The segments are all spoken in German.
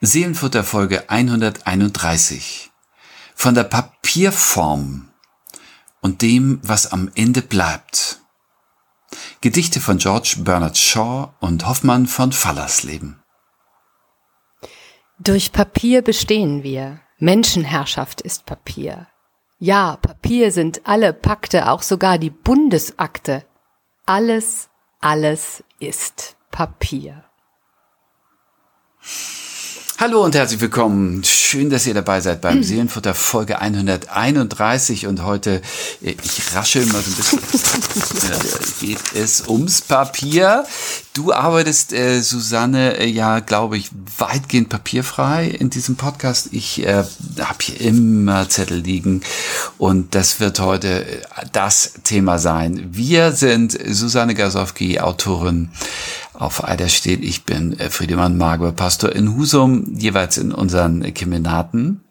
Seelenfutter Folge 131. Von der Papierform und dem, was am Ende bleibt. Gedichte von George Bernard Shaw und Hoffmann von Fallersleben. Durch Papier bestehen wir. Menschenherrschaft ist Papier. Ja, Papier sind alle Pakte, auch sogar die Bundesakte. Alles, alles ist Papier. Hallo und herzlich willkommen. Schön, dass ihr dabei seid beim Seelenfutter Folge 131 und heute, äh, ich raschel mal so ein bisschen, geht es ums Papier. Du arbeitest, äh, Susanne, äh, ja, glaube ich, weitgehend papierfrei in diesem Podcast. Ich äh, habe hier immer Zettel liegen und das wird heute äh, das Thema sein. Wir sind Susanne Gasowski, Autorin auf Eider steht, ich bin äh, Friedemann Margot, Pastor in Husum, jeweils in unseren Kemenaten.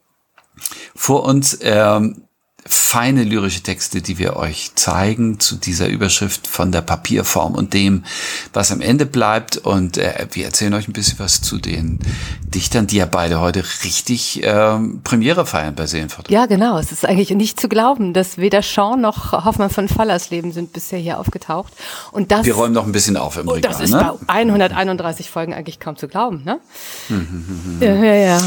Vor uns ähm, feine lyrische Texte, die wir euch zeigen zu dieser Überschrift von der Papierform und dem, was am Ende bleibt. Und äh, wir erzählen euch ein bisschen was zu den Dichtern, die ja beide heute richtig ähm, Premiere feiern bei Seelenfort. Ja, genau. Es ist eigentlich nicht zu glauben, dass weder Sean noch Hoffmann von Fallersleben sind bisher hier aufgetaucht. Und das, wir räumen noch ein bisschen auf im Regal. Das ist ne? bei 131 Folgen eigentlich kaum zu glauben, ne? ja, ja,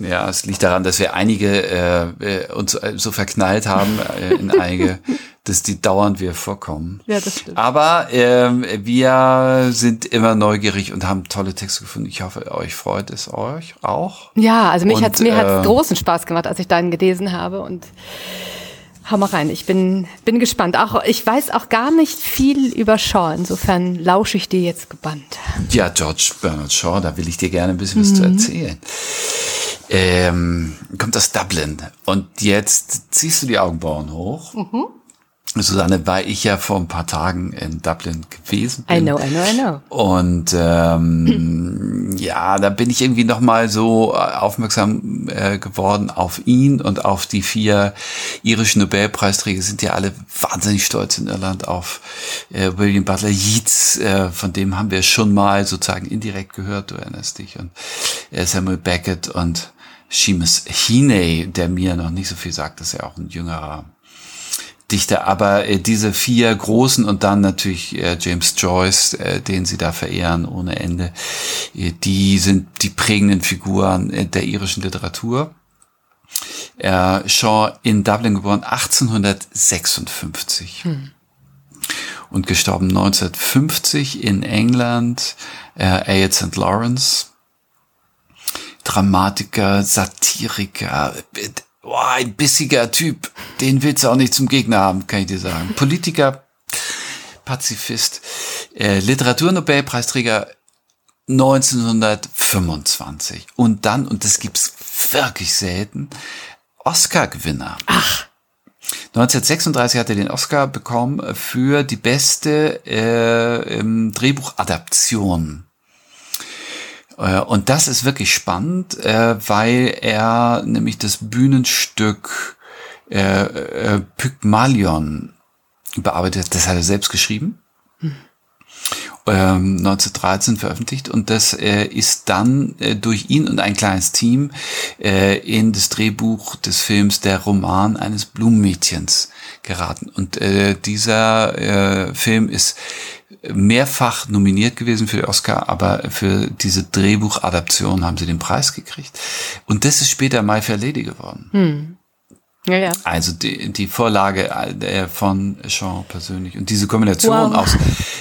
ja. Es liegt daran, dass wir einige äh, äh uns äh, so verknallt haben äh, in einige, dass die dauernd wir vorkommen. Ja, das stimmt. Aber äh, wir sind immer neugierig und haben tolle Texte gefunden. Ich hoffe, euch freut es euch auch. Ja, also mich hat's, mir hat's äh, großen Spaß gemacht, als ich deinen gelesen habe und Hau mal rein, ich bin, bin gespannt. Auch, ich weiß auch gar nicht viel über Shaw, insofern lausche ich dir jetzt gebannt. Ja, George Bernard Shaw, da will ich dir gerne ein bisschen mhm. was zu erzählen ähm, kommt aus Dublin. Und jetzt ziehst du die Augenbrauen hoch. Mhm. Susanne, weil ich ja vor ein paar Tagen in Dublin gewesen bin. I know, I know, I know. Und ähm, ja, da bin ich irgendwie noch mal so aufmerksam äh, geworden auf ihn und auf die vier irischen Nobelpreisträger. Sind ja alle wahnsinnig stolz in Irland auf äh, William Butler Yeats. Äh, von dem haben wir schon mal sozusagen indirekt gehört, du erinnerst dich. Und äh, Samuel Beckett und Seamus Heaney, der mir noch nicht so viel sagt, ist ja auch ein jüngerer Dichter, aber äh, diese vier großen und dann natürlich äh, James Joyce, äh, den sie da verehren ohne Ende, äh, die sind die prägenden Figuren äh, der irischen Literatur. Äh, Shaw in Dublin geboren 1856 hm. und gestorben 1950 in England, äh, A. St. Lawrence Dramatiker, Satiriker, oh, ein bissiger Typ. Den willst du auch nicht zum Gegner haben, kann ich dir sagen. Politiker, Pazifist, äh, Literaturnobelpreisträger 1925. Und dann, und das gibt's wirklich selten, Oscar-Gewinner. Ach. 1936 hat er den Oscar bekommen für die beste äh, Drehbuchadaption. Äh, und das ist wirklich spannend, äh, weil er nämlich das Bühnenstück äh, Pygmalion überarbeitet. Das hat er selbst geschrieben. Hm. 1913 veröffentlicht und das äh, ist dann äh, durch ihn und ein kleines Team äh, in das Drehbuch des Films Der Roman eines Blumenmädchens geraten. Und dieser Film ist mehrfach nominiert gewesen für den Oscar, aber für diese Drehbuchadaption haben sie den Preis gekriegt. Und das ist später My Fair Lady geworden. Hm. Ja, ja. Also die, die Vorlage von Jean persönlich. Und diese Kombination wow. aus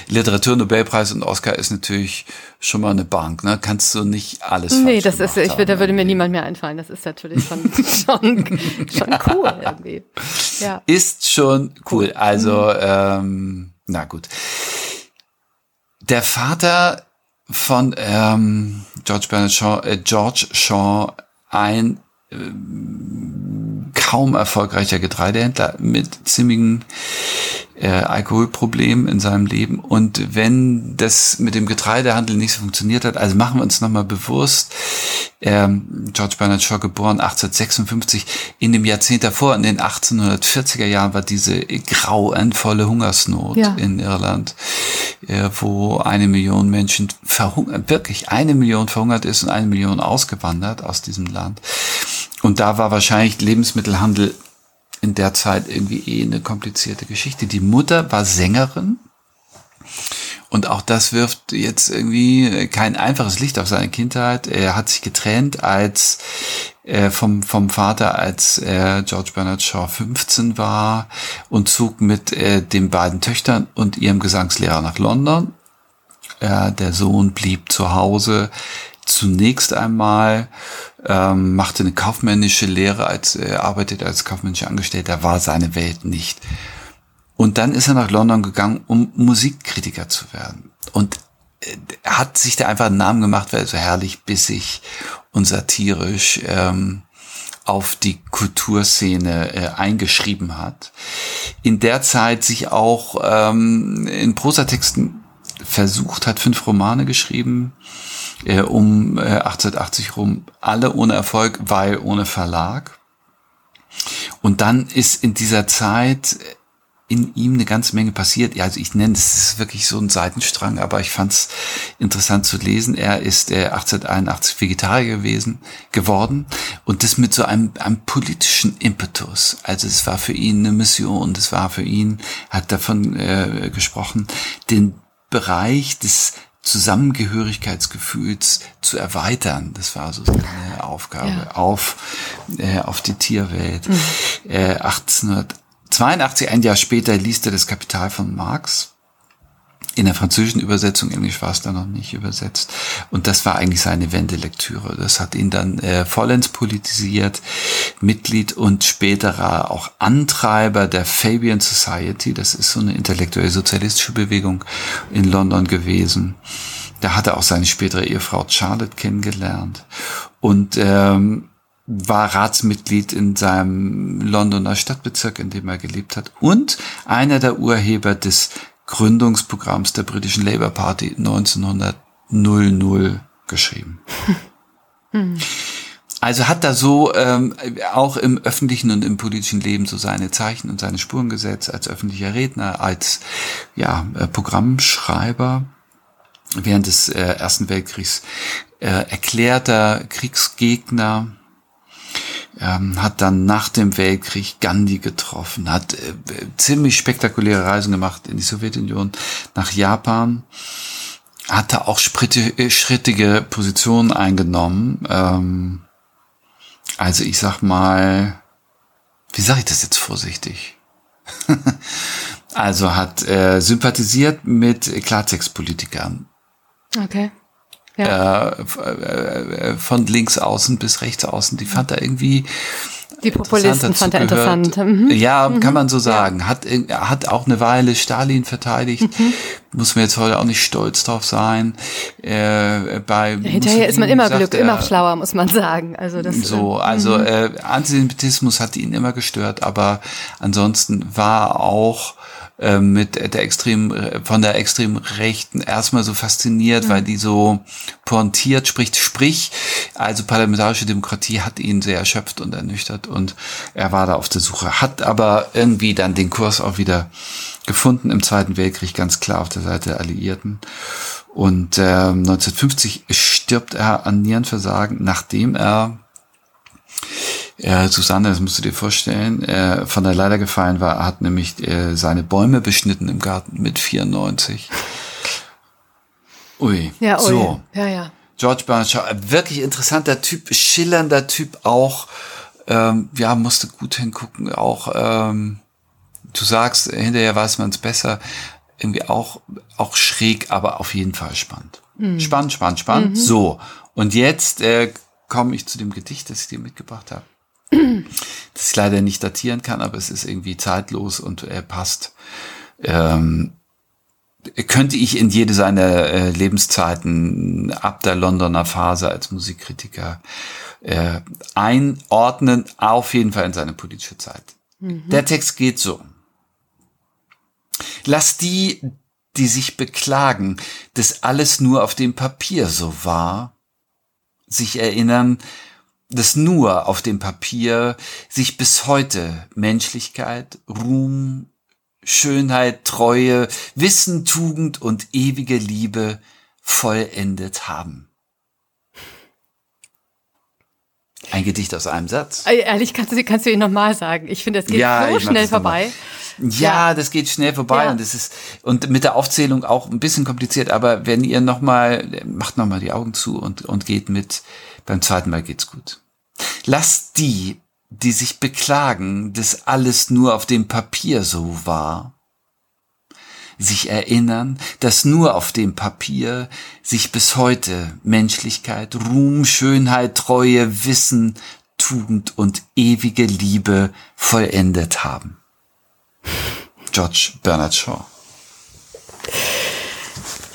Literatur, Nobelpreis und Oscar ist natürlich schon mal eine Bank. Ne? Kannst du nicht alles Nee, das ist, ich würde, da würde mir niemand mehr einfallen. Das ist natürlich schon, schon, schon cool irgendwie. Ja. Ist schon cool. Also, mhm. ähm, na gut. Der Vater von ähm, George Bernard Shaw, äh, George Shaw, ein äh, kaum erfolgreicher Getreidehändler mit ziemlichen äh, Alkoholproblem in seinem Leben. Und wenn das mit dem Getreidehandel nicht so funktioniert hat, also machen wir uns nochmal bewusst, ähm, George Bernard Shaw geboren 1856, in dem Jahrzehnt davor, in den 1840er Jahren, war diese grauenvolle Hungersnot ja. in Irland, äh, wo eine Million Menschen verhungert, wirklich eine Million verhungert ist und eine Million ausgewandert aus diesem Land. Und da war wahrscheinlich Lebensmittelhandel in der Zeit irgendwie eh eine komplizierte Geschichte. Die Mutter war Sängerin. Und auch das wirft jetzt irgendwie kein einfaches Licht auf seine Kindheit. Er hat sich getrennt als äh, vom, vom Vater, als er George Bernard Shaw 15 war und zog mit äh, den beiden Töchtern und ihrem Gesangslehrer nach London. Äh, der Sohn blieb zu Hause zunächst einmal ähm, machte eine kaufmännische Lehre, als er arbeitete als kaufmännischer Angestellter, war seine Welt nicht. Und dann ist er nach London gegangen, um Musikkritiker zu werden. Und äh, hat sich da einfach einen Namen gemacht, weil er so herrlich bissig und satirisch ähm, auf die Kulturszene äh, eingeschrieben hat. In der Zeit sich auch ähm, in Prosatexten versucht hat, fünf Romane geschrieben, äh, um äh, 1880 rum, alle ohne Erfolg, weil ohne Verlag. Und dann ist in dieser Zeit in ihm eine ganze Menge passiert. Ja, also ich nenne es wirklich so ein Seitenstrang, aber ich fand es interessant zu lesen. Er ist äh, 1881 Vegetarier gewesen, geworden und das mit so einem, einem politischen Impetus. Also es war für ihn eine Mission, das war für ihn, hat davon äh, gesprochen, den Bereich des Zusammengehörigkeitsgefühls zu erweitern. Das war so seine Aufgabe ja. auf, äh, auf die Tierwelt. Mhm. Äh, 1882, ein Jahr später, liest er das Kapital von Marx in der französischen Übersetzung, Englisch war es da noch nicht übersetzt. Und das war eigentlich seine Wendelektüre. Das hat ihn dann äh, vollends politisiert, Mitglied und späterer auch Antreiber der Fabian Society. Das ist so eine intellektuelle sozialistische Bewegung in London gewesen. Da hat er auch seine spätere Ehefrau Charlotte kennengelernt. Und ähm, war Ratsmitglied in seinem Londoner Stadtbezirk, in dem er gelebt hat und einer der Urheber des Gründungsprogramms der britischen Labour Party 1900 geschrieben. Also hat da so ähm, auch im öffentlichen und im politischen Leben so seine Zeichen und seine Spuren gesetzt als öffentlicher Redner, als ja äh, Programmschreiber. Während des äh, Ersten Weltkriegs äh, erklärter Kriegsgegner ähm, hat dann nach dem Weltkrieg Gandhi getroffen, hat äh, ziemlich spektakuläre Reisen gemacht in die Sowjetunion, nach Japan, hatte auch äh, schrittige Positionen eingenommen. Ähm, also ich sag mal, wie sage ich das jetzt vorsichtig? also hat äh, sympathisiert mit Klartextpolitikern. Okay ja. äh, von links außen bis rechts außen. Die fand er irgendwie die Populisten fand er interessant. Mhm. Ja, mhm. kann man so sagen. Ja. Hat, hat auch eine Weile Stalin verteidigt. Mhm. Muss man jetzt heute auch nicht stolz drauf sein. Äh, bei hinterher ist man immer Glück, er, immer schlauer, muss man sagen. Also das, so, äh, also mhm. äh, Antisemitismus hat ihn immer gestört, aber ansonsten war auch äh, mit der extrem von der extrem Rechten erstmal so fasziniert, mhm. weil die so pointiert spricht. Sprich, also parlamentarische Demokratie hat ihn sehr erschöpft und ernüchtert und er war da auf der Suche, hat aber irgendwie dann den Kurs auch wieder gefunden im Zweiten Weltkrieg, ganz klar auf der Seite der Alliierten. Und äh, 1950 stirbt er an Nierenversagen, nachdem er äh, Susanne, das musst du dir vorstellen, äh, von der Leiter gefallen war, er hat nämlich äh, seine Bäume beschnitten im Garten mit 94. Ui. Ja, ui. So. Ja, ja. George Bernard Shaw, wirklich interessanter Typ, schillernder Typ auch. Ähm, ja, musste gut hingucken. Auch, ähm, du sagst, hinterher weiß man es besser. Irgendwie auch, auch schräg, aber auf jeden Fall spannend. Mhm. Spannend, spannend, spannend. Mhm. So. Und jetzt äh, komme ich zu dem Gedicht, das ich dir mitgebracht habe das ich leider nicht datieren kann, aber es ist irgendwie zeitlos und er passt. Ähm, könnte ich in jede seiner äh, Lebenszeiten ab der Londoner Phase als Musikkritiker äh, einordnen, auf jeden Fall in seine politische Zeit. Mhm. Der Text geht so. Lass die, die sich beklagen, dass alles nur auf dem Papier so war, sich erinnern, dass nur auf dem Papier sich bis heute Menschlichkeit, Ruhm, Schönheit, Treue, Wissen, Tugend und ewige Liebe vollendet haben. Ein Gedicht aus einem Satz. Ehrlich, kannst du, kannst du ihn nochmal sagen? Ich finde, das geht ja, so schnell vorbei. Ja, ja, das geht schnell vorbei ja. und es ist und mit der Aufzählung auch ein bisschen kompliziert. Aber wenn ihr nochmal macht nochmal die Augen zu und und geht mit. Beim zweiten Mal geht's gut. Lasst die, die sich beklagen, dass alles nur auf dem Papier so war, sich erinnern, dass nur auf dem Papier sich bis heute Menschlichkeit, Ruhm, Schönheit, Treue, Wissen, Tugend und ewige Liebe vollendet haben. George Bernard Shaw.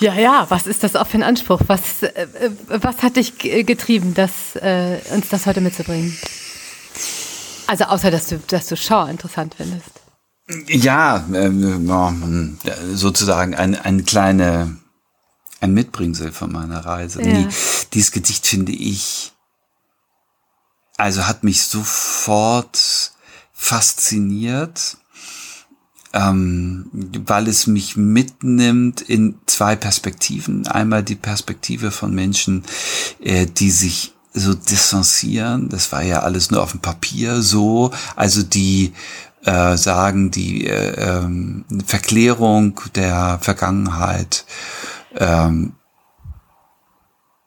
Ja, ja, was ist das auch für ein Anspruch? Was, äh, was hat dich getrieben, das, äh, uns das heute mitzubringen? Also außer, dass du, dass du Shaw interessant findest. Ja, äh, sozusagen ein, ein kleine, ein Mitbringsel von meiner Reise. Ja. Nee, dieses Gedicht finde ich, also hat mich sofort fasziniert ähm, weil es mich mitnimmt in zwei Perspektiven. Einmal die Perspektive von Menschen, äh, die sich so distanzieren. Das war ja alles nur auf dem Papier so. Also die äh, sagen, die äh, ähm, Verklärung der Vergangenheit, ähm,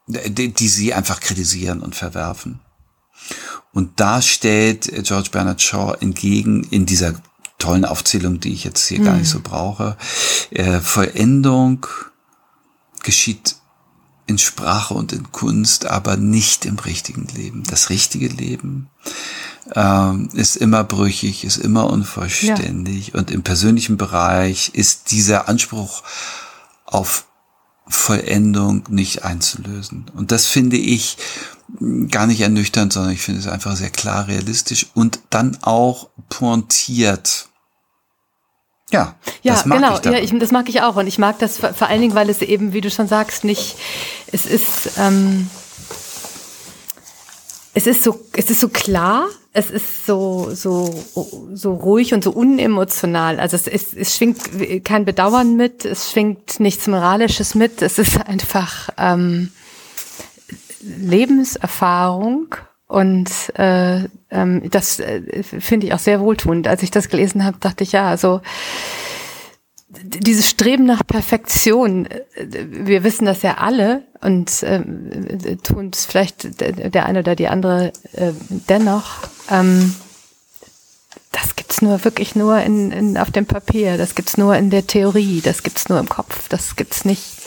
die, die sie einfach kritisieren und verwerfen. Und da stellt George Bernard Shaw entgegen in dieser tollen Aufzählung, die ich jetzt hier mhm. gar nicht so brauche. Äh, Vollendung geschieht in Sprache und in Kunst, aber nicht im richtigen Leben. Das richtige Leben ähm, ist immer brüchig, ist immer unvollständig ja. und im persönlichen Bereich ist dieser Anspruch auf Vollendung nicht einzulösen. Und das finde ich gar nicht ernüchternd, sondern ich finde es einfach sehr klar realistisch und dann auch pointiert. Ja, ja, das mag genau. Ich ja, ich, das mag ich auch und ich mag das vor allen Dingen, weil es eben, wie du schon sagst, nicht. Es ist, ähm, es ist so, es ist so klar. Es ist so so so ruhig und so unemotional. Also es, ist, es schwingt kein Bedauern mit, es schwingt nichts Moralisches mit. Es ist einfach ähm, Lebenserfahrung und äh, ähm, das äh, finde ich auch sehr wohltuend. Als ich das gelesen habe, dachte ich, ja, also dieses Streben nach Perfektion, äh, wir wissen das ja alle und äh, tun es vielleicht der eine oder die andere äh, dennoch. Ähm, das gibt's nur wirklich nur in, in, auf dem Papier, das gibt's nur in der Theorie, das gibt's nur im Kopf, das gibt's nicht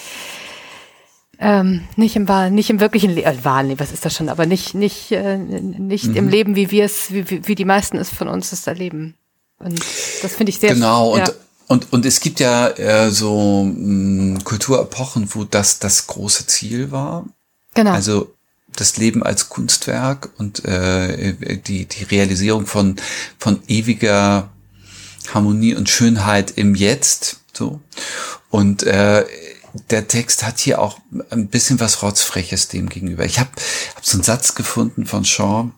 ähm, nicht im Wahl, nicht im wirklichen Leben, äh, Wahlen, was ist das schon, aber nicht, nicht, äh, nicht mhm. im Leben, wie wir es, wie, wie die meisten es von uns es erleben. Und das finde ich sehr Genau, ja. und, und, und es gibt ja äh, so mh, mm, Kulturepochen, wo das das große Ziel war. Genau. Also das Leben als Kunstwerk und äh, die, die Realisierung von, von ewiger Harmonie und Schönheit im Jetzt. So. Und äh, der Text hat hier auch ein bisschen was Rotzfreches dem gegenüber. Ich habe hab so einen Satz gefunden von Shaw,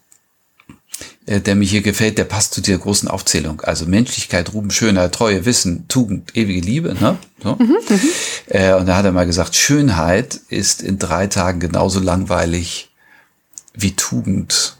äh, der mir hier gefällt, der passt zu dieser großen Aufzählung. Also Menschlichkeit, Ruben, Schönheit, Treue, Wissen, Tugend, ewige Liebe. Ne? So. Mhm, mhm. äh, und da hat er mal gesagt, Schönheit ist in drei Tagen genauso langweilig wie Tugend.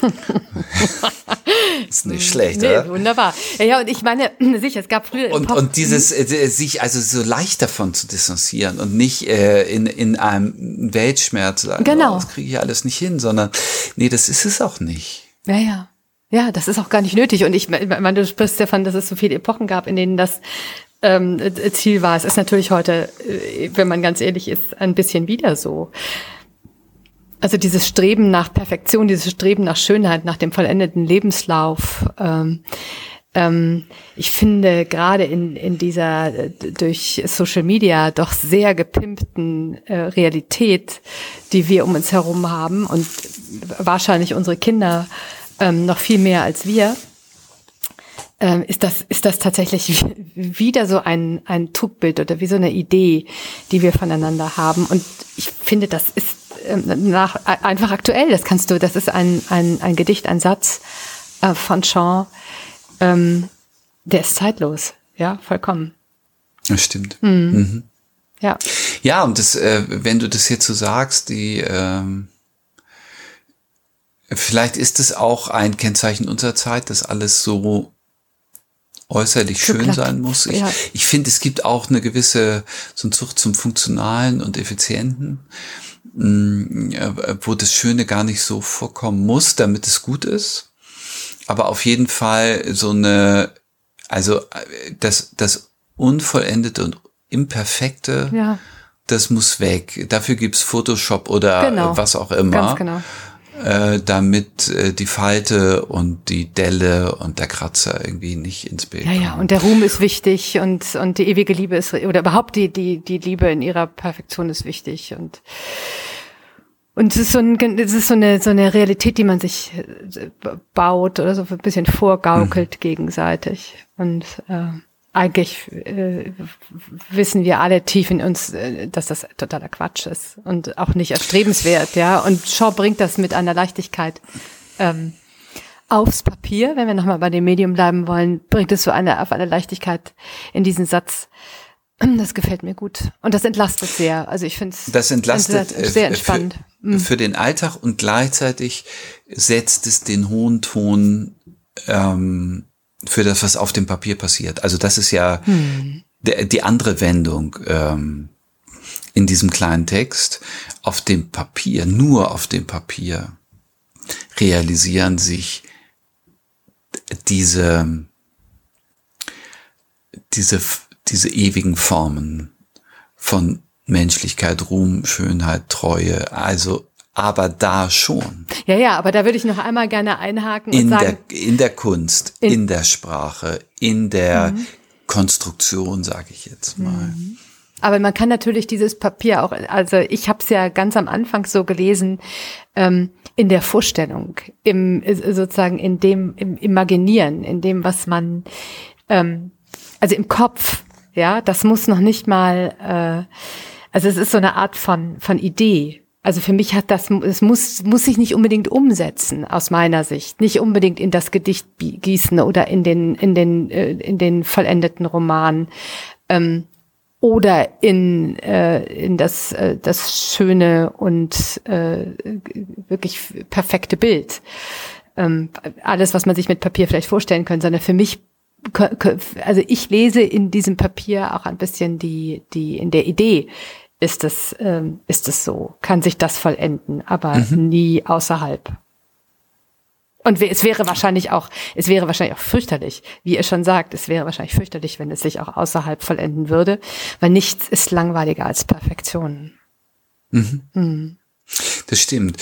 ist nicht schlecht, nee, oder? Wunderbar. Ja, und ich meine, sicher, es gab früher. Und, und dieses, äh, sich also so leicht davon zu distanzieren und nicht äh, in, in einem Weltschmerz sagen, genau. Oh, das kriege ich alles nicht hin, sondern nee, das ist es auch nicht. Ja, ja. Ja, das ist auch gar nicht nötig. Und ich meine, du sprichst davon, dass es so viele Epochen gab, in denen das ähm, Ziel war. Es ist natürlich heute, äh, wenn man ganz ehrlich ist, ein bisschen wieder so. Also dieses Streben nach Perfektion, dieses Streben nach Schönheit, nach dem vollendeten Lebenslauf. Ähm, ähm, ich finde gerade in, in dieser äh, durch Social Media doch sehr gepimpten äh, Realität, die wir um uns herum haben und wahrscheinlich unsere Kinder ähm, noch viel mehr als wir, ähm, ist das, ist das tatsächlich wieder so ein, ein Trugbild oder wie so eine Idee, die wir voneinander haben. Und ich finde, das ist nach, einfach aktuell. Das kannst du, das ist ein, ein, ein Gedicht, ein Satz äh, von Sean, ähm, der ist zeitlos. Ja, vollkommen. Das stimmt. Mhm. Mhm. Ja. Ja, und das, äh, wenn du das jetzt so sagst, die, ähm, vielleicht ist es auch ein Kennzeichen unserer Zeit, dass alles so äußerlich schön sein muss. Ich, ja. ich finde, es gibt auch eine gewisse so eine Zucht zum Funktionalen und Effizienten, wo das Schöne gar nicht so vorkommen muss, damit es gut ist. Aber auf jeden Fall so eine, also das, das Unvollendete und Imperfekte, ja. das muss weg. Dafür gibt's Photoshop oder genau. was auch immer. Ganz genau äh, damit äh, die Falte und die Delle und der Kratzer irgendwie nicht ins Bild Ja, kommen. ja, und der Ruhm ist wichtig und, und die ewige Liebe ist, oder überhaupt die, die, die Liebe in ihrer Perfektion ist wichtig und, und es ist so, ein, es ist so eine, so eine Realität, die man sich äh, baut oder so ein bisschen vorgaukelt mhm. gegenseitig und, äh, eigentlich äh, wissen wir alle tief in uns, äh, dass das totaler Quatsch ist und auch nicht erstrebenswert, ja. Und Shaw bringt das mit einer Leichtigkeit ähm, aufs Papier, wenn wir nochmal bei dem Medium bleiben wollen, bringt es so eine auf eine Leichtigkeit in diesen Satz. Das gefällt mir gut und das entlastet sehr. Also ich finde es das entlastet äh, sehr entspannt für, mhm. für, den Alltag und gleichzeitig setzt es den hohen Ton ähm, für das, was auf dem Papier passiert. Also das ist ja hm. der, die andere Wendung ähm, in diesem kleinen Text. Auf dem Papier, nur auf dem Papier realisieren sich diese, diese, diese ewigen Formen von Menschlichkeit, Ruhm, Schönheit, Treue, also aber da schon. Ja, ja, aber da würde ich noch einmal gerne einhaken in sagen. Der, in der Kunst, in, in der Sprache, in der mhm. Konstruktion, sage ich jetzt mal. Mhm. Aber man kann natürlich dieses Papier auch, also ich habe es ja ganz am Anfang so gelesen, ähm, in der Vorstellung, im sozusagen in dem, im Imaginieren, in dem, was man, ähm, also im Kopf, ja, das muss noch nicht mal, äh, also es ist so eine Art von, von Idee, also für mich hat das, es muss, muss sich nicht unbedingt umsetzen, aus meiner Sicht. Nicht unbedingt in das Gedicht gießen oder in den, in den, äh, in den vollendeten Roman. Ähm, oder in, äh, in das, äh, das schöne und äh, wirklich perfekte Bild. Ähm, alles, was man sich mit Papier vielleicht vorstellen könnte, sondern für mich also ich lese in diesem Papier auch ein bisschen die, die, in der Idee ist es, ähm, ist es so, kann sich das vollenden, aber mhm. nie außerhalb. Und es wäre wahrscheinlich auch, es wäre wahrscheinlich auch fürchterlich, wie ihr schon sagt, es wäre wahrscheinlich fürchterlich, wenn es sich auch außerhalb vollenden würde, weil nichts ist langweiliger als Perfektion. Mhm. Mhm. Das stimmt.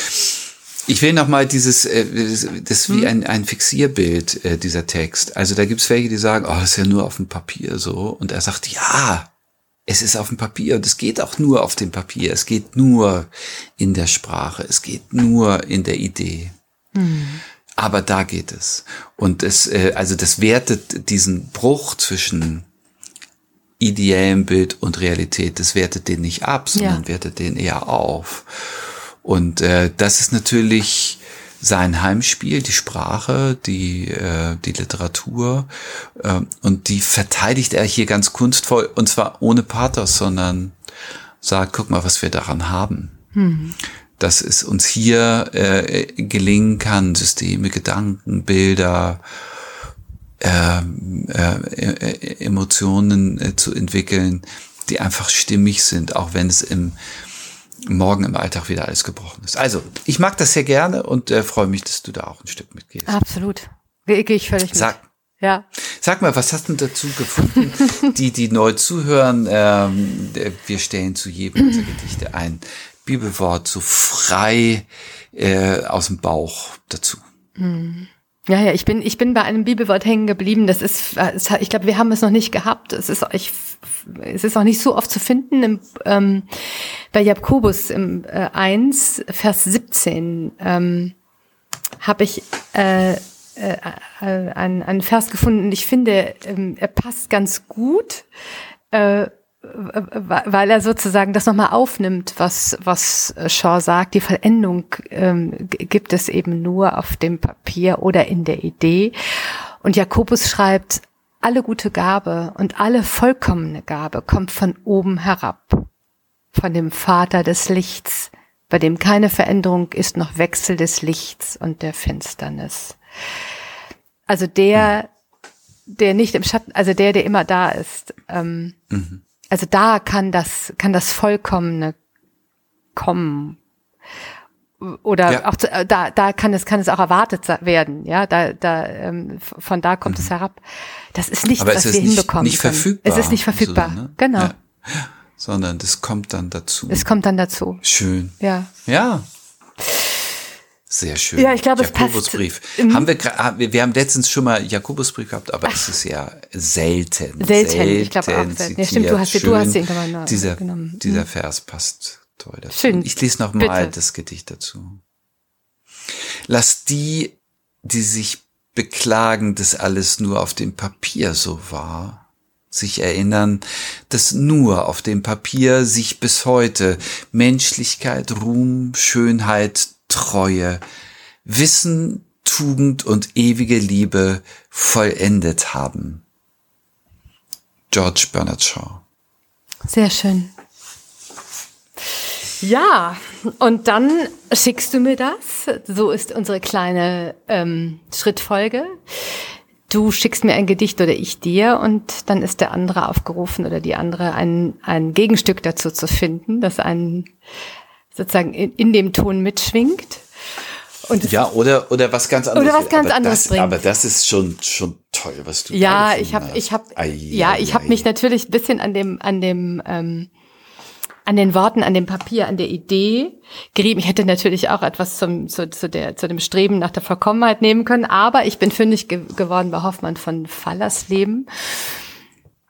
Ich will noch mal dieses, äh, das ist wie mhm. ein, ein Fixierbild, äh, dieser Text. Also da gibt's welche, die sagen, oh, das ist ja nur auf dem Papier so. Und er sagt, ja, es ist auf dem Papier und es geht auch nur auf dem Papier. Es geht nur in der Sprache. Es geht nur in der Idee. Hm. Aber da geht es. Und es, äh, also das wertet diesen Bruch zwischen ideellem Bild und Realität, das wertet den nicht ab, sondern ja. wertet den eher auf. Und äh, das ist natürlich sein Heimspiel, die Sprache, die, äh, die Literatur. Äh, und die verteidigt er hier ganz kunstvoll, und zwar ohne Pathos, sondern sagt, guck mal, was wir daran haben. Hm. Dass es uns hier äh, gelingen kann, Systeme, Gedanken, Bilder, äh, äh, Emotionen äh, zu entwickeln, die einfach stimmig sind, auch wenn es im morgen im Alltag wieder alles gebrochen ist. Also, ich mag das sehr gerne und äh, freue mich, dass du da auch ein Stück mitgehst. Absolut. Gehe ich völlig Sag, mit. Ja. Sag mal, was hast du dazu gefunden? die, die neu zuhören, ähm, wir stellen zu jedem unserer Gedichte ein Bibelwort so frei äh, aus dem Bauch dazu. Mhm. Ja, ja, ich bin, ich bin bei einem Bibelwort hängen geblieben. Das ist, ich glaube, wir haben es noch nicht gehabt. Es ist, ich, es ist auch nicht so oft zu finden. Im, ähm, bei Jakobus im äh, 1, Vers 17 ähm, habe ich äh, äh, äh, einen, einen Vers gefunden und ich finde, ähm, er passt ganz gut, äh, weil er sozusagen das nochmal aufnimmt, was, was Shaw sagt. Die Vollendung ähm, gibt es eben nur auf dem Papier oder in der Idee. Und Jakobus schreibt, alle gute Gabe und alle vollkommene Gabe kommt von oben herab, von dem Vater des Lichts, bei dem keine Veränderung ist noch Wechsel des Lichts und der Finsternis. Also der, der nicht im Schatten, also der, der immer da ist. Ähm, mhm. Also da kann das, kann das Vollkommene kommen. Oder ja. auch äh, da, da kann es, kann es auch erwartet werden. Ja, da, da, ähm, von da kommt mhm. es herab. Das ist nicht, Aber was wir nicht, hinbekommen. Nicht können. verfügbar. Es ist nicht verfügbar. So, ne? Genau. Ja sondern das kommt dann dazu. Es kommt dann dazu. Schön. Ja. Ja. Sehr schön. Ja, ich glaube, es Jakobusbrief. Haben wir, wir haben letztens schon mal Jakobusbrief gehabt, aber es ist ja selten. Selten, selten ich glaube auch selten. Ja, stimmt, du hast, schön. du hast den dieser, genommen. Dieser mhm. Vers passt toll dazu. Schön. Ich lese noch mal das Gedicht dazu. Lass die, die sich beklagen, dass alles nur auf dem Papier so war, sich erinnern, dass nur auf dem Papier sich bis heute Menschlichkeit, Ruhm, Schönheit, Treue, Wissen, Tugend und ewige Liebe vollendet haben. George Bernard Shaw. Sehr schön. Ja, und dann schickst du mir das. So ist unsere kleine ähm, Schrittfolge du schickst mir ein Gedicht oder ich dir und dann ist der andere aufgerufen oder die andere ein, ein Gegenstück dazu zu finden, das einen sozusagen in, in dem Ton mitschwingt. Und ja, oder, oder was ganz anderes. Oder was ganz aber anderes das, bringt. Aber das ist schon, schon toll, was du Ja, ich habe, ich habe, ja, ich habe mich natürlich ein bisschen an dem, an dem, ähm, an den Worten, an dem Papier, an der Idee gerieben. Ich hätte natürlich auch etwas zum, zu, zu, der, zu dem Streben nach der Vollkommenheit nehmen können, aber ich bin fündig ge geworden bei Hoffmann von Fallersleben.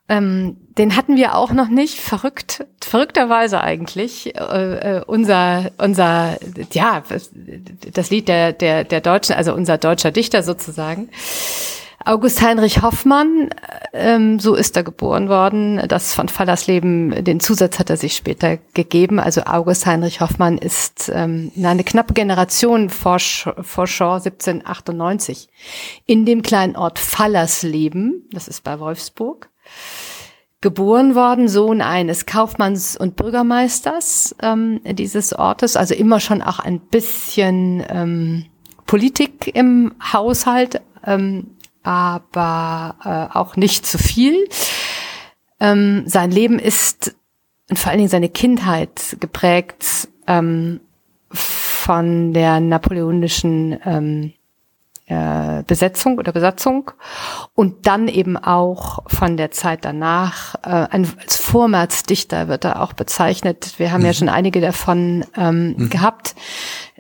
Ähm, den hatten wir auch noch nicht. Verrückt, verrückterweise eigentlich. Äh, äh, unser, unser, ja, das Lied der, der, der Deutschen, also unser deutscher Dichter sozusagen. August Heinrich Hoffmann, ähm, so ist er geboren worden. Das von Fallersleben, den Zusatz hat er sich später gegeben. Also August Heinrich Hoffmann ist ähm, eine knappe Generation vor, vor Shaw 1798 in dem kleinen Ort Fallersleben, das ist bei Wolfsburg, geboren worden, Sohn eines Kaufmanns und Bürgermeisters ähm, dieses Ortes, also immer schon auch ein bisschen ähm, Politik im Haushalt. Ähm, aber äh, auch nicht zu viel. Ähm, sein Leben ist und vor allen Dingen seine Kindheit geprägt ähm, von der napoleonischen ähm, äh, Besetzung oder Besatzung und dann eben auch von der Zeit danach. Äh, als Vormärzddichter wird er auch bezeichnet. Wir haben mhm. ja schon einige davon ähm, mhm. gehabt.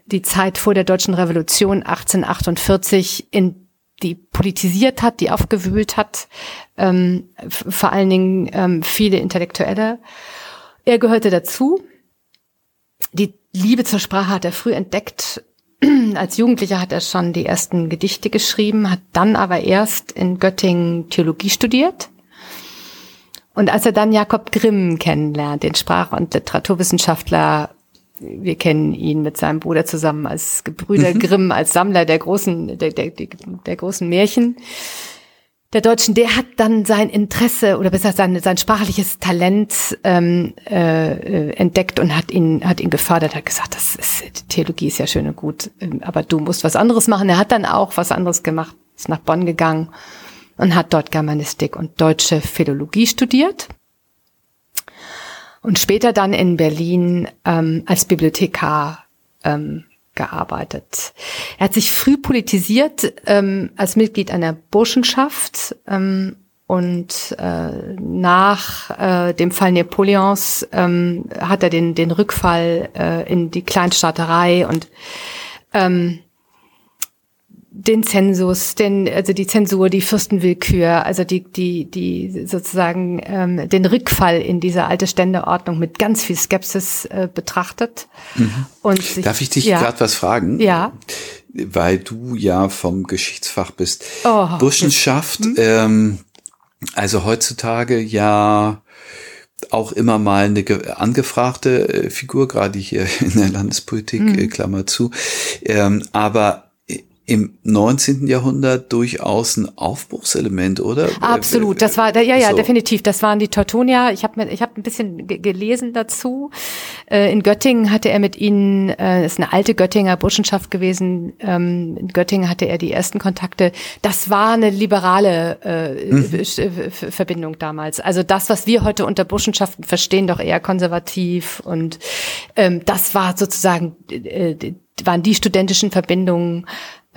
Die Zeit vor der Deutschen Revolution 1848, in die politisiert hat, die aufgewühlt hat, ähm, vor allen Dingen ähm, viele Intellektuelle. Er gehörte dazu. Die Liebe zur Sprache hat er früh entdeckt. Als Jugendlicher hat er schon die ersten Gedichte geschrieben, hat dann aber erst in Göttingen Theologie studiert. Und als er dann Jakob Grimm kennenlernt, den Sprach- und Literaturwissenschaftler wir kennen ihn mit seinem Bruder zusammen als Gebrüder mhm. Grimm, als Sammler der großen, der, der, der großen Märchen der Deutschen, der hat dann sein Interesse oder besser sein, sein sprachliches Talent ähm, äh, entdeckt und hat ihn, hat ihn gefördert, hat gesagt, das ist, Theologie ist ja schön und gut, ähm, aber du musst was anderes machen. Er hat dann auch was anderes gemacht, ist nach Bonn gegangen und hat dort Germanistik und deutsche Philologie studiert und später dann in Berlin ähm, als Bibliothekar ähm, gearbeitet. Er hat sich früh politisiert ähm, als Mitglied einer Burschenschaft ähm, und äh, nach äh, dem Fall Napoleons ähm, hat er den, den Rückfall äh, in die Kleinstaaterei und ähm, den Zensus, den, also die Zensur, die Fürstenwillkür, also die, die, die sozusagen ähm, den Rückfall in diese alte Ständeordnung mit ganz viel Skepsis äh, betrachtet. Mhm. Und sich, Darf ich dich ja. gerade was fragen? Ja. Weil du ja vom Geschichtsfach bist. Oh, Burschenschaft, hm? ähm, also heutzutage ja auch immer mal eine angefragte äh, Figur, gerade hier in der Landespolitik, mhm. Klammer zu. Ähm, aber im 19. Jahrhundert durchaus ein Aufbruchselement, oder? Absolut, das war ja ja so. definitiv. Das waren die Teutonia. Ich habe ich habe ein bisschen gelesen dazu. Äh, in Göttingen hatte er mit ihnen, äh, ist eine alte Göttinger Burschenschaft gewesen. Ähm, in Göttingen hatte er die ersten Kontakte. Das war eine liberale äh, mhm. Verbindung damals. Also das, was wir heute unter Burschenschaften verstehen, doch eher konservativ und ähm, das war sozusagen waren die studentischen Verbindungen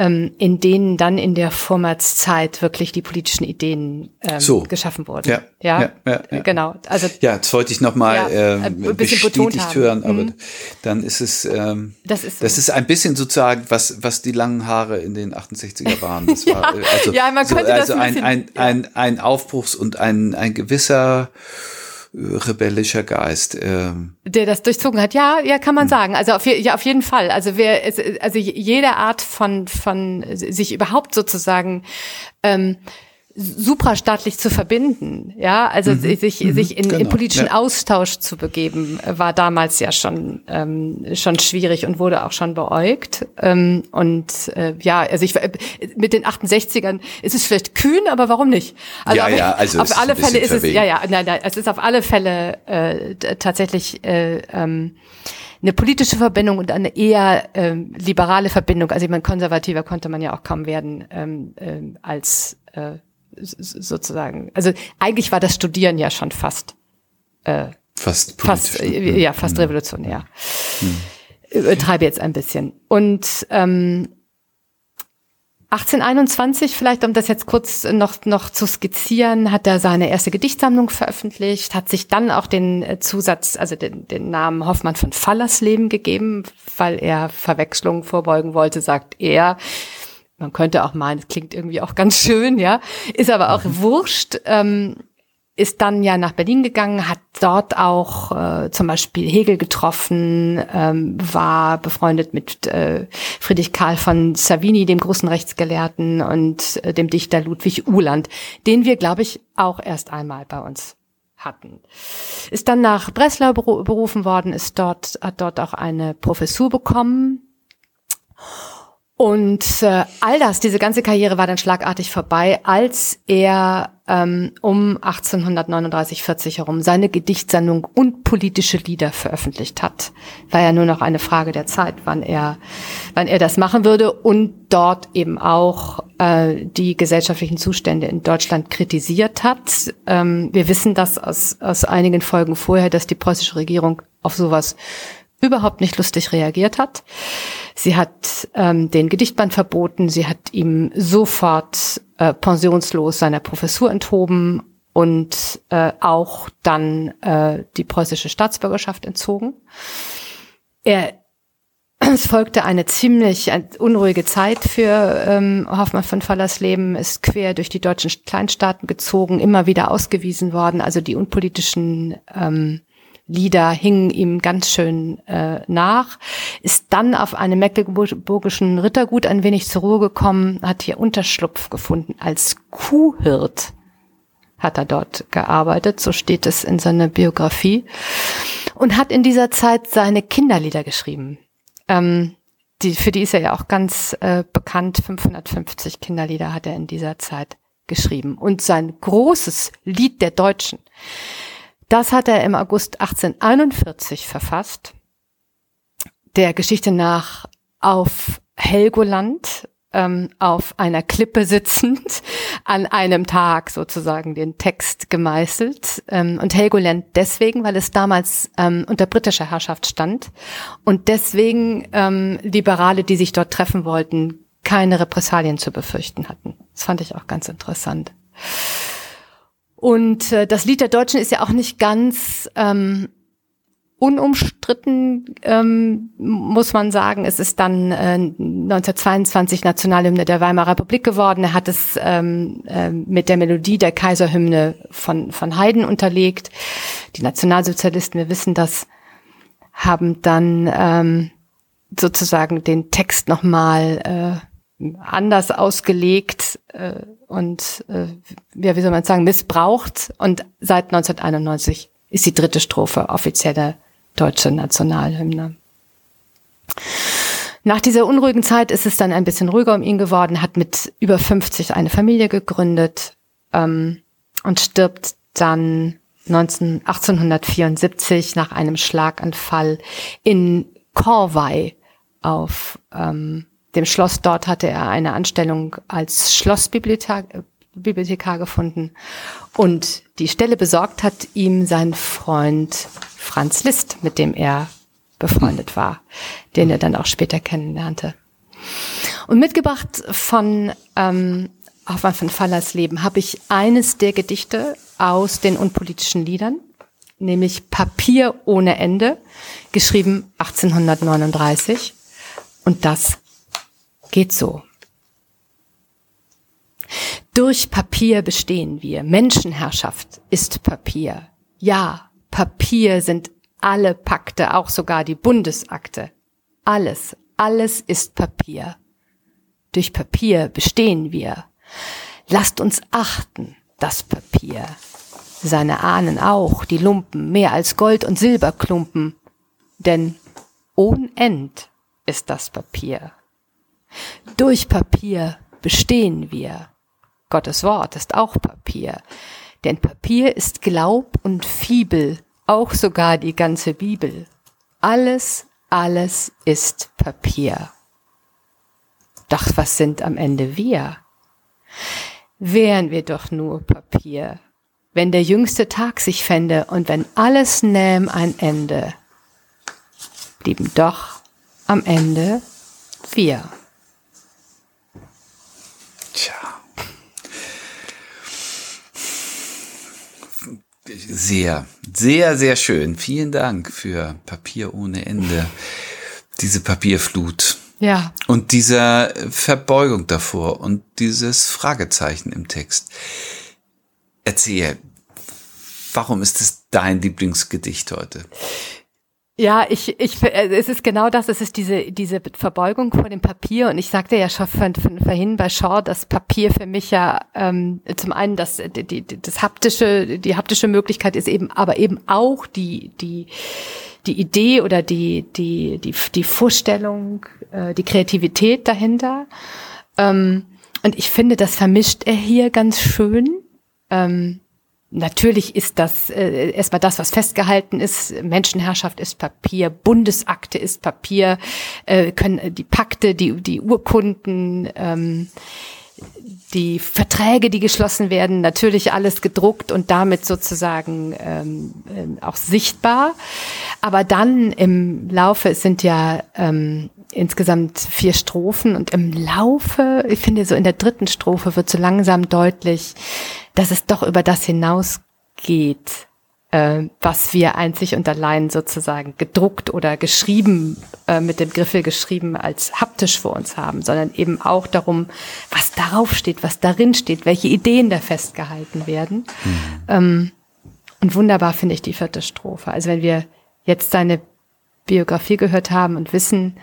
ähm, in denen dann in der Vormatszeit wirklich die politischen Ideen ähm, so. geschaffen wurden. Ja, ja, ja, ja, genau. Also ja, das wollte ich noch mal ja, äh, bestätigt hören, aber mhm. dann ist es ähm, das ist so. das ist ein bisschen sozusagen was was die langen Haare in den 68er waren. Das war, ja, also, ja, man könnte so, also das ein, ein, ein, ein, ein Aufbruchs und ein ein gewisser rebellischer Geist. Ähm. Der das durchzogen hat, ja, ja, kann man hm. sagen. Also auf, ja, auf jeden Fall. Also wer, also jede Art von von sich überhaupt sozusagen ähm, suprastaatlich zu verbinden, ja, also mhm. sich, mhm. sich in, genau. in politischen ja. Austausch zu begeben, war damals ja schon ähm, schon schwierig und wurde auch schon beäugt. Ähm, und äh, ja, also ich mit den 68ern ist es vielleicht kühn, aber warum nicht? Also ja, auf, ja, also auf alle Fälle ist es ja, ja, nein, nein, es ist auf alle Fälle äh, tatsächlich äh, ähm, eine politische Verbindung und eine eher ähm, liberale Verbindung. Also ich meine, konservativer konnte man ja auch kaum werden ähm, ähm, als äh, sozusagen. Also eigentlich war das Studieren ja schon fast äh, fast fast äh, ja fast mhm. revolutionär. Mhm. Übertreibe jetzt ein bisschen. Und ähm, 1821, vielleicht um das jetzt kurz noch, noch zu skizzieren, hat er seine erste Gedichtsammlung veröffentlicht, hat sich dann auch den äh, Zusatz, also den, den Namen Hoffmann von Fallersleben gegeben, weil er Verwechslungen vorbeugen wollte, sagt er man könnte auch meinen, es klingt irgendwie auch ganz schön, ja, ist aber auch mhm. wurscht. Ähm, ist dann ja nach Berlin gegangen, hat dort auch äh, zum Beispiel Hegel getroffen, ähm, war befreundet mit äh, Friedrich Karl von Savini, dem großen Rechtsgelehrten, und äh, dem Dichter Ludwig Uhland, den wir, glaube ich, auch erst einmal bei uns hatten. Ist dann nach Breslau berufen worden, ist dort, hat dort auch eine Professur bekommen und äh, all das, diese ganze Karriere war dann schlagartig vorbei, als er ähm, um 1839, 40 herum seine Gedichtsammlung und politische Lieder veröffentlicht hat. War ja nur noch eine Frage der Zeit, wann er, wann er das machen würde und dort eben auch äh, die gesellschaftlichen Zustände in Deutschland kritisiert hat. Ähm, wir wissen das aus, aus einigen Folgen vorher, dass die preußische Regierung auf sowas überhaupt nicht lustig reagiert hat. Sie hat ähm, den Gedichtband verboten, sie hat ihm sofort äh, pensionslos seiner Professur enthoben und äh, auch dann äh, die preußische Staatsbürgerschaft entzogen. Er es folgte eine ziemlich unruhige Zeit für ähm, Hoffmann von Fallersleben, ist quer durch die deutschen Kleinstaaten gezogen, immer wieder ausgewiesen worden. Also die unpolitischen ähm, Lieder hingen ihm ganz schön äh, nach, ist dann auf einem mecklenburgischen Rittergut ein wenig zur Ruhe gekommen, hat hier Unterschlupf gefunden als Kuhhirt hat er dort gearbeitet, so steht es in seiner Biografie, und hat in dieser Zeit seine Kinderlieder geschrieben. Ähm, die, für die ist er ja auch ganz äh, bekannt. 550 Kinderlieder hat er in dieser Zeit geschrieben. Und sein großes Lied der Deutschen das hat er im August 1841 verfasst. Der Geschichte nach auf Helgoland, ähm, auf einer Klippe sitzend, an einem Tag sozusagen den Text gemeißelt. Ähm, und Helgoland deswegen, weil es damals ähm, unter britischer Herrschaft stand und deswegen ähm, Liberale, die sich dort treffen wollten, keine Repressalien zu befürchten hatten. Das fand ich auch ganz interessant. Und äh, das Lied der Deutschen ist ja auch nicht ganz ähm, unumstritten, ähm, muss man sagen. Es ist dann äh, 1922 Nationalhymne der Weimarer Republik geworden. Er hat es ähm, äh, mit der Melodie der Kaiserhymne von, von Haydn unterlegt. Die Nationalsozialisten, wir wissen das, haben dann ähm, sozusagen den Text nochmal äh, anders ausgelegt äh, und äh, ja, wie soll man sagen, missbraucht. Und seit 1991 ist die dritte Strophe offizielle deutsche Nationalhymne. Nach dieser unruhigen Zeit ist es dann ein bisschen ruhiger um ihn geworden, hat mit über 50 eine Familie gegründet ähm, und stirbt dann 19, 1874 nach einem Schlaganfall in Corvey auf ähm, dem Schloss. Dort hatte er eine Anstellung als Schlossbibliothekar Bibliothekar gefunden und die Stelle besorgt hat ihm sein Freund Franz Liszt, mit dem er befreundet war, den er dann auch später kennenlernte. Und mitgebracht von ähm, Hoffmann von Fallers Leben habe ich eines der Gedichte aus den unpolitischen Liedern, nämlich Papier ohne Ende, geschrieben 1839. Und das geht so. Durch Papier bestehen wir. Menschenherrschaft ist Papier. Ja, Papier sind alle Pakte, auch sogar die Bundesakte. Alles, alles ist Papier. Durch Papier bestehen wir. Lasst uns achten, das Papier. Seine Ahnen auch, die Lumpen, mehr als Gold- und Silberklumpen. Denn ohn End ist das Papier. Durch Papier bestehen wir. Gottes Wort ist auch Papier. Denn Papier ist Glaub und Fibel, auch sogar die ganze Bibel. Alles, alles ist Papier. Doch was sind am Ende wir? Wären wir doch nur Papier, wenn der jüngste Tag sich fände und wenn alles nähm ein Ende, blieben doch am Ende wir. Sehr, sehr, sehr schön. Vielen Dank für Papier ohne Ende. Diese Papierflut. Ja. Und dieser Verbeugung davor und dieses Fragezeichen im Text. Erzähl, warum ist es dein Lieblingsgedicht heute? Ja, ich, ich, äh, es ist genau das. Es ist diese, diese Verbeugung vor dem Papier. Und ich sagte ja schon vorhin bei Shaw, dass Papier für mich ja ähm, zum einen das, die, die, das haptische, die haptische Möglichkeit ist eben, aber eben auch die, die, die Idee oder die, die, die, die Vorstellung, äh, die Kreativität dahinter. Ähm, und ich finde, das vermischt er hier ganz schön. Ähm, Natürlich ist das äh, erstmal das, was festgehalten ist. Menschenherrschaft ist Papier, Bundesakte ist Papier, äh, können die Pakte, die die Urkunden, ähm, die Verträge, die geschlossen werden, natürlich alles gedruckt und damit sozusagen ähm, äh, auch sichtbar. Aber dann im Laufe, es sind ja ähm, insgesamt vier Strophen und im Laufe, ich finde so in der dritten Strophe wird so langsam deutlich, dass es doch über das hinausgeht, äh, was wir einzig und allein sozusagen gedruckt oder geschrieben, äh, mit dem Griffel geschrieben als haptisch vor uns haben, sondern eben auch darum, was darauf steht, was darin steht, welche Ideen da festgehalten werden. Mhm. Ähm, und wunderbar finde ich die vierte Strophe. Also wenn wir jetzt seine Biografie gehört haben und wissen,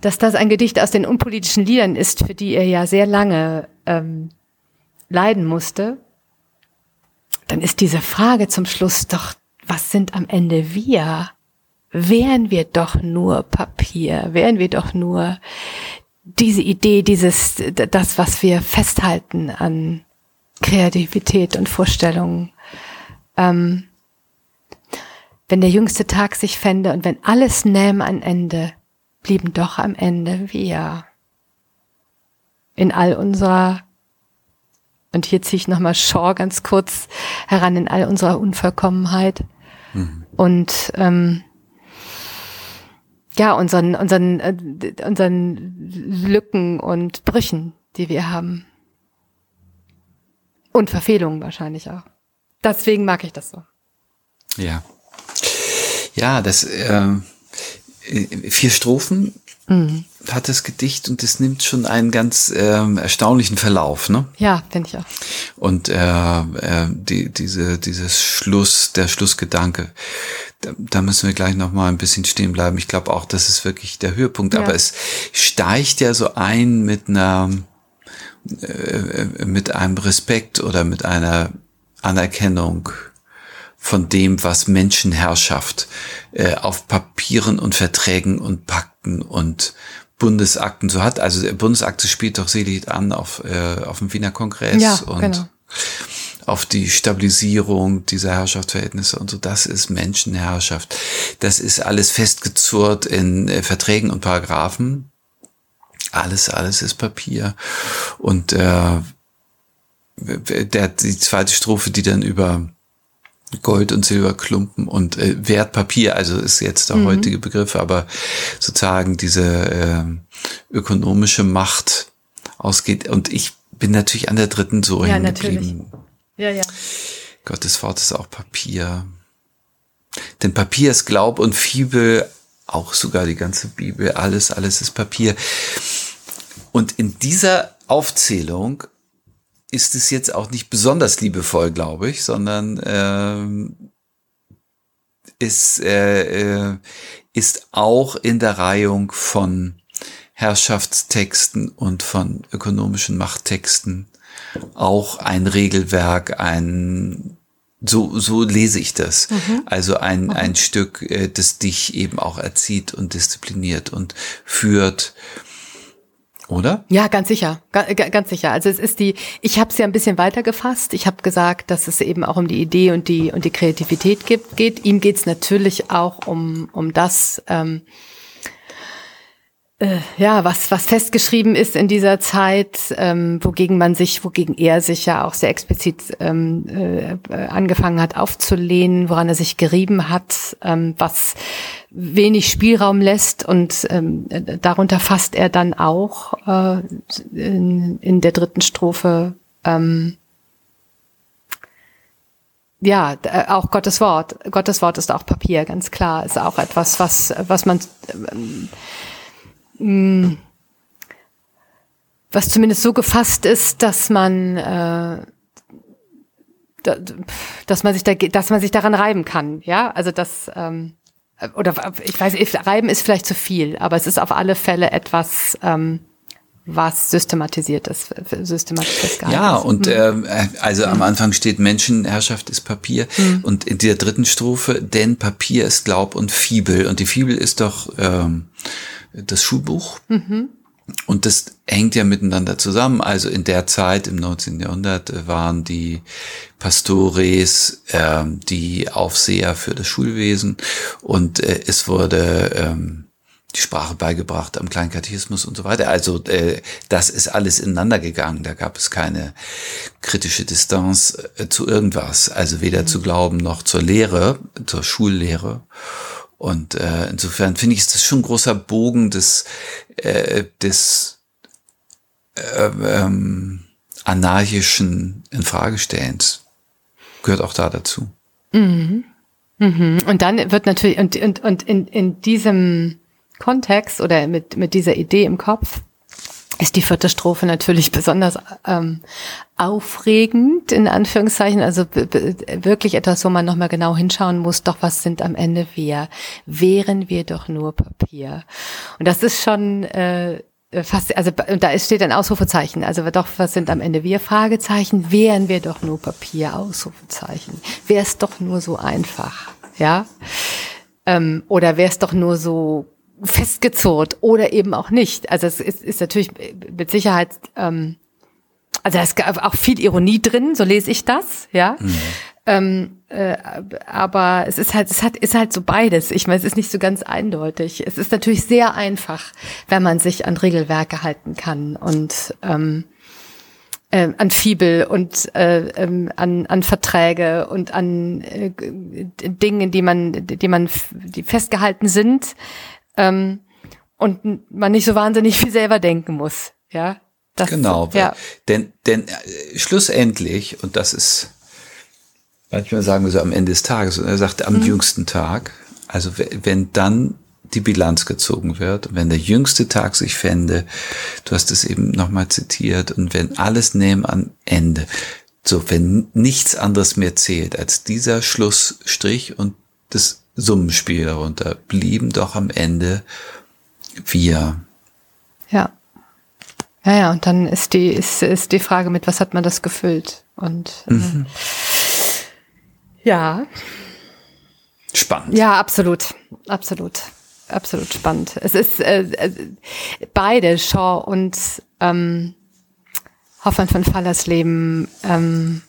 dass das ein Gedicht aus den unpolitischen Liedern ist, für die er ja sehr lange ähm, leiden musste, dann ist diese Frage zum Schluss doch, was sind am Ende wir? Wären wir doch nur Papier, wären wir doch nur diese Idee, dieses, das, was wir festhalten an Kreativität und Vorstellungen. Ähm, wenn der jüngste Tag sich fände und wenn alles nähm ein Ende, blieben doch am Ende wir. In all unserer, und hier ziehe ich nochmal Shaw ganz kurz heran, in all unserer Unvollkommenheit mhm. und ähm, ja, unseren, unseren, äh, unseren Lücken und Brüchen, die wir haben. Und Verfehlungen wahrscheinlich auch. Deswegen mag ich das so. Ja. Ja, das äh, vier Strophen mhm. hat das Gedicht und es nimmt schon einen ganz äh, erstaunlichen Verlauf, ne? Ja, finde ich auch. Und äh, äh, die, diese, dieses Schluss, der Schlussgedanke, da, da müssen wir gleich noch mal ein bisschen stehen bleiben. Ich glaube auch, das ist wirklich der Höhepunkt. Ja. Aber es steigt ja so ein mit einer, äh, mit einem Respekt oder mit einer Anerkennung von dem, was Menschenherrschaft äh, auf Papieren und Verträgen und Pakten und Bundesakten so hat. Also der Bundesakte spielt doch selig an auf, äh, auf dem Wiener Kongress ja, und genau. auf die Stabilisierung dieser Herrschaftsverhältnisse und so. Das ist Menschenherrschaft. Das ist alles festgezurrt in äh, Verträgen und Paragraphen. Alles, alles ist Papier. Und äh, der, die zweite Strophe, die dann über Gold- und Silberklumpen und äh, Wertpapier, also ist jetzt der mhm. heutige Begriff, aber sozusagen diese äh, ökonomische Macht ausgeht. Und ich bin natürlich an der dritten so ja, geblieben. Ja, ja. Gottes Wort ist auch Papier. Denn Papier ist Glaub und Fibel, auch sogar die ganze Bibel, alles, alles ist Papier. Und in dieser Aufzählung ist es jetzt auch nicht besonders liebevoll, glaube ich, sondern ähm, ist, äh, äh, ist auch in der Reihung von Herrschaftstexten und von ökonomischen Machttexten auch ein Regelwerk, ein so, so lese ich das. Mhm. Also ein, mhm. ein Stück, äh, das dich eben auch erzieht und diszipliniert und führt oder? Ja, ganz sicher, ganz sicher. Also es ist die, ich habe es ja ein bisschen weiter gefasst. Ich habe gesagt, dass es eben auch um die Idee und die und die Kreativität gibt, geht. Ihm geht es natürlich auch um um das. Ähm, äh, ja, was, was festgeschrieben ist in dieser Zeit, ähm, wogegen man sich, wogegen er sich ja auch sehr explizit ähm, äh, angefangen hat aufzulehnen, woran er sich gerieben hat, ähm, was wenig Spielraum lässt und ähm, darunter fasst er dann auch äh, in, in der dritten Strophe ähm, ja, äh, auch Gottes Wort. Gottes Wort ist auch Papier, ganz klar. Ist auch etwas, was, was man ähm, mh, was zumindest so gefasst ist, dass man äh, dass man sich da, dass man sich daran reiben kann, ja, also das ähm, oder ich weiß, reiben ist vielleicht zu viel, aber es ist auf alle Fälle etwas, ähm, was systematisiert ist, systematisch festgehalten Ja, und mhm. äh, also mhm. am Anfang steht Menschenherrschaft ist Papier mhm. und in der dritten Strophe, denn Papier ist Glaub und Fibel und die Fibel ist doch ähm, das Schulbuch. Mhm. Und das hängt ja miteinander zusammen. Also in der Zeit, im 19. Jahrhundert, waren die Pastores äh, die Aufseher für das Schulwesen und äh, es wurde ähm, die Sprache beigebracht am Kleinkatechismus und so weiter. Also äh, das ist alles ineinander gegangen. Da gab es keine kritische Distanz äh, zu irgendwas. Also weder mhm. zu Glauben noch zur Lehre, zur Schullehre. Und äh, insofern finde ich, ist das schon ein großer Bogen des, äh, des äh, ähm, anarchischen Infragestellens. Gehört auch da dazu. Mhm. Mhm. Und dann wird natürlich, und, und, und in, in diesem Kontext oder mit, mit dieser Idee im Kopf ist die vierte Strophe natürlich besonders ähm, aufregend, in Anführungszeichen, also wirklich etwas, wo man nochmal genau hinschauen muss, doch was sind am Ende wir? Wären wir doch nur Papier? Und das ist schon äh, fast, also da steht ein Ausrufezeichen, also doch, was sind am Ende wir? Fragezeichen, wären wir doch nur Papier? Ausrufezeichen. Wäre es doch nur so einfach, ja? Ähm, oder wäre es doch nur so festgezurrt oder eben auch nicht. Also es ist, ist natürlich mit Sicherheit, ähm, also da ist auch viel Ironie drin, so lese ich das, ja. Mhm. Ähm, äh, aber es ist halt, es hat, ist halt so beides. Ich meine, es ist nicht so ganz eindeutig. Es ist natürlich sehr einfach, wenn man sich an Regelwerke halten kann und ähm, äh, an Fibel und äh, ähm, an, an Verträge und an äh, Dingen, die man, die man, die festgehalten sind ähm, und man nicht so wahnsinnig viel selber denken muss. Ja, das, genau. Ja. Denn, denn äh, schlussendlich, und das ist, manchmal sagen wir so am Ende des Tages, und er sagte am mhm. jüngsten Tag, Also wenn dann die Bilanz gezogen wird, wenn der jüngste Tag sich fände, du hast es eben nochmal zitiert, und wenn alles nehmen am Ende, so wenn nichts anderes mehr zählt als dieser Schlussstrich und das Summenspiel darunter, blieben doch am Ende wir. Ja. Ja, ja, und dann ist die, ist, ist die Frage, mit was hat man das gefüllt? Und äh, mhm. ja. Spannend. Ja, absolut. Absolut. Absolut spannend. Es ist äh, äh, beide, Shaw und ähm, Hoffmann von Fallersleben, ähm,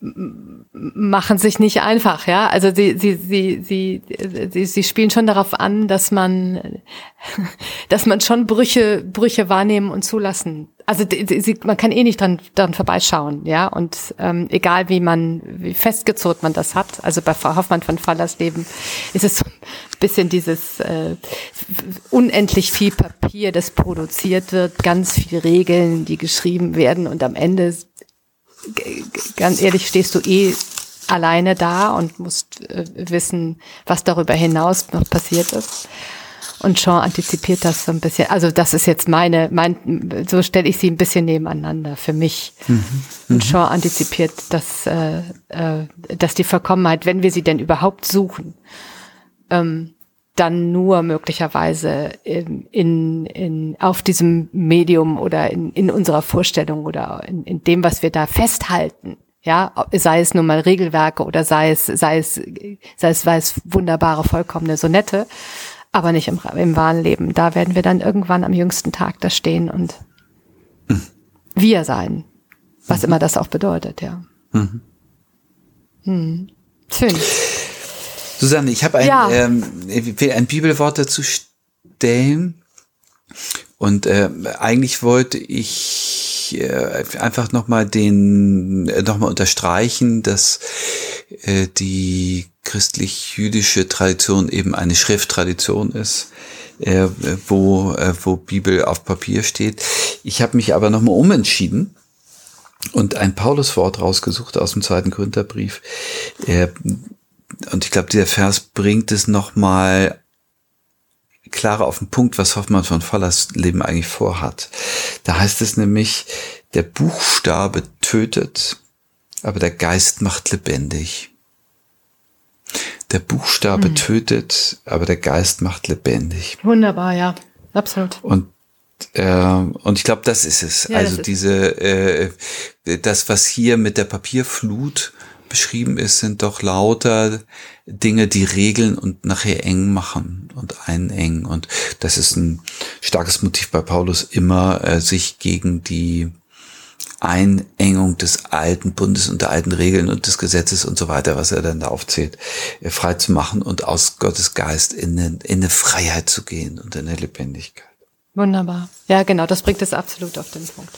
machen sich nicht einfach, ja. Also sie, sie, sie, sie, sie, sie spielen schon darauf an, dass man, dass man schon Brüche, Brüche wahrnehmen und zulassen. Also sie, man kann eh nicht dran, dran vorbeischauen, ja. Und ähm, egal wie man, wie festgezurrt man das hat, also bei Frau Hoffmann von Fallersleben ist es so ein bisschen dieses äh, unendlich viel Papier, das produziert wird, ganz viele Regeln, die geschrieben werden und am Ende ganz ehrlich, stehst du eh alleine da und musst äh, wissen, was darüber hinaus noch passiert ist. Und Sean antizipiert das so ein bisschen. Also das ist jetzt meine, mein, so stelle ich sie ein bisschen nebeneinander für mich. Mhm. Und Sean mhm. antizipiert, dass, äh, äh, dass die Verkommenheit, wenn wir sie denn überhaupt suchen, ähm, dann nur möglicherweise in, in, in, auf diesem Medium oder in, in unserer Vorstellung oder in, in dem, was wir da festhalten. Ja, sei es nun mal Regelwerke oder sei es, sei es, sei es, sei es wunderbare, vollkommene Sonette, aber nicht im, im wahren Leben. Da werden wir dann irgendwann am jüngsten Tag da stehen und mhm. wir sein. Was mhm. immer das auch bedeutet, ja. Mhm. Hm. Schön. Susanne, ich habe ein, ja. ähm, ein Bibelwort dazu stellen. Und äh, eigentlich wollte ich äh, einfach nochmal den, äh, nochmal unterstreichen, dass äh, die christlich-jüdische Tradition eben eine Schrifttradition ist, äh, wo, äh, wo Bibel auf Papier steht. Ich habe mich aber nochmal umentschieden und ein Pauluswort rausgesucht aus dem zweiten Gründerbrief. Äh, und ich glaube, dieser Vers bringt es nochmal klarer auf den Punkt, was Hoffmann von Vollers Leben eigentlich vorhat. Da heißt es nämlich, der Buchstabe tötet, aber der Geist macht lebendig. Der Buchstabe mhm. tötet, aber der Geist macht lebendig. Wunderbar, ja, absolut. Und äh, und ich glaube, das ist es. Ja, also diese, äh, das, was hier mit der Papierflut beschrieben ist, sind doch lauter Dinge, die regeln und nachher eng machen und einengen. Und das ist ein starkes Motiv bei Paulus, immer äh, sich gegen die Einengung des alten Bundes und der alten Regeln und des Gesetzes und so weiter, was er dann da aufzählt, äh, frei zu machen und aus Gottes Geist in eine, in eine Freiheit zu gehen und in eine Lebendigkeit. Wunderbar. Ja, genau, das bringt es absolut auf den Punkt.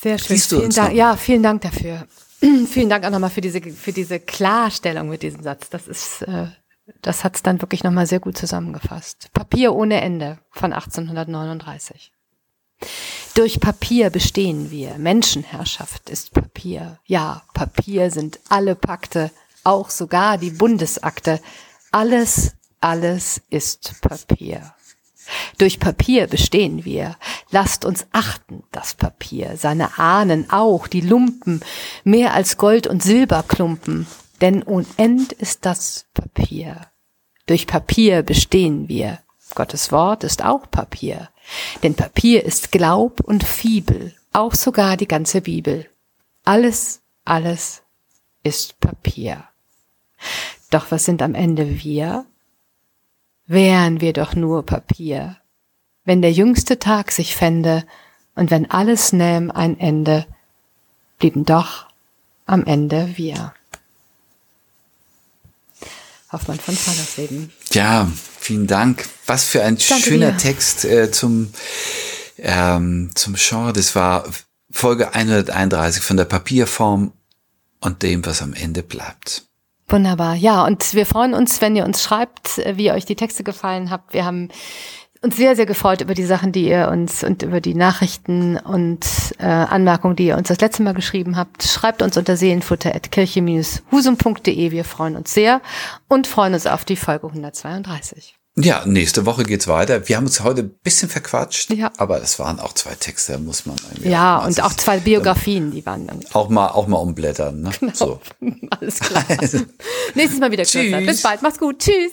Sehr schön. Vielen Dank. Ja, vielen Dank dafür. vielen Dank auch nochmal für diese, für diese Klarstellung mit diesem Satz. Das ist, äh, das hat's dann wirklich nochmal sehr gut zusammengefasst. Papier ohne Ende von 1839. Durch Papier bestehen wir. Menschenherrschaft ist Papier. Ja, Papier sind alle Pakte, auch sogar die Bundesakte. Alles, alles ist Papier. Durch Papier bestehen wir. Lasst uns achten, das Papier, seine Ahnen auch, die Lumpen, mehr als Gold- und Silberklumpen, denn unend ist das Papier. Durch Papier bestehen wir. Gottes Wort ist auch Papier. Denn Papier ist Glaub und Fibel, auch sogar die ganze Bibel. Alles, alles ist Papier. Doch was sind am Ende wir? Wären wir doch nur Papier. Wenn der jüngste Tag sich fände und wenn alles nähm ein Ende, blieben doch am Ende wir. Hoffmann von Fallersleben. Ja, vielen Dank. Was für ein Danke schöner dir. Text äh, zum, ähm, zum Genre. Das war Folge 131 von der Papierform und dem, was am Ende bleibt. Wunderbar. Ja, und wir freuen uns, wenn ihr uns schreibt, wie euch die Texte gefallen habt. Wir haben uns sehr, sehr gefreut über die Sachen, die ihr uns und über die Nachrichten und äh, Anmerkungen, die ihr uns das letzte Mal geschrieben habt. Schreibt uns unter seelenfutter.kirche-husum.de. Wir freuen uns sehr und freuen uns auf die Folge 132. Ja, nächste Woche geht's weiter. Wir haben uns heute ein bisschen verquatscht, ja. aber es waren auch zwei Texte, muss man irgendwie. Ja, und auch zwei Biografien, die waren dann. Auch mal, auch mal umblättern, ne? Genau. So. Alles klar. Also. Nächstes Mal wieder kürzer. Bis bald. Mach's gut. Tschüss.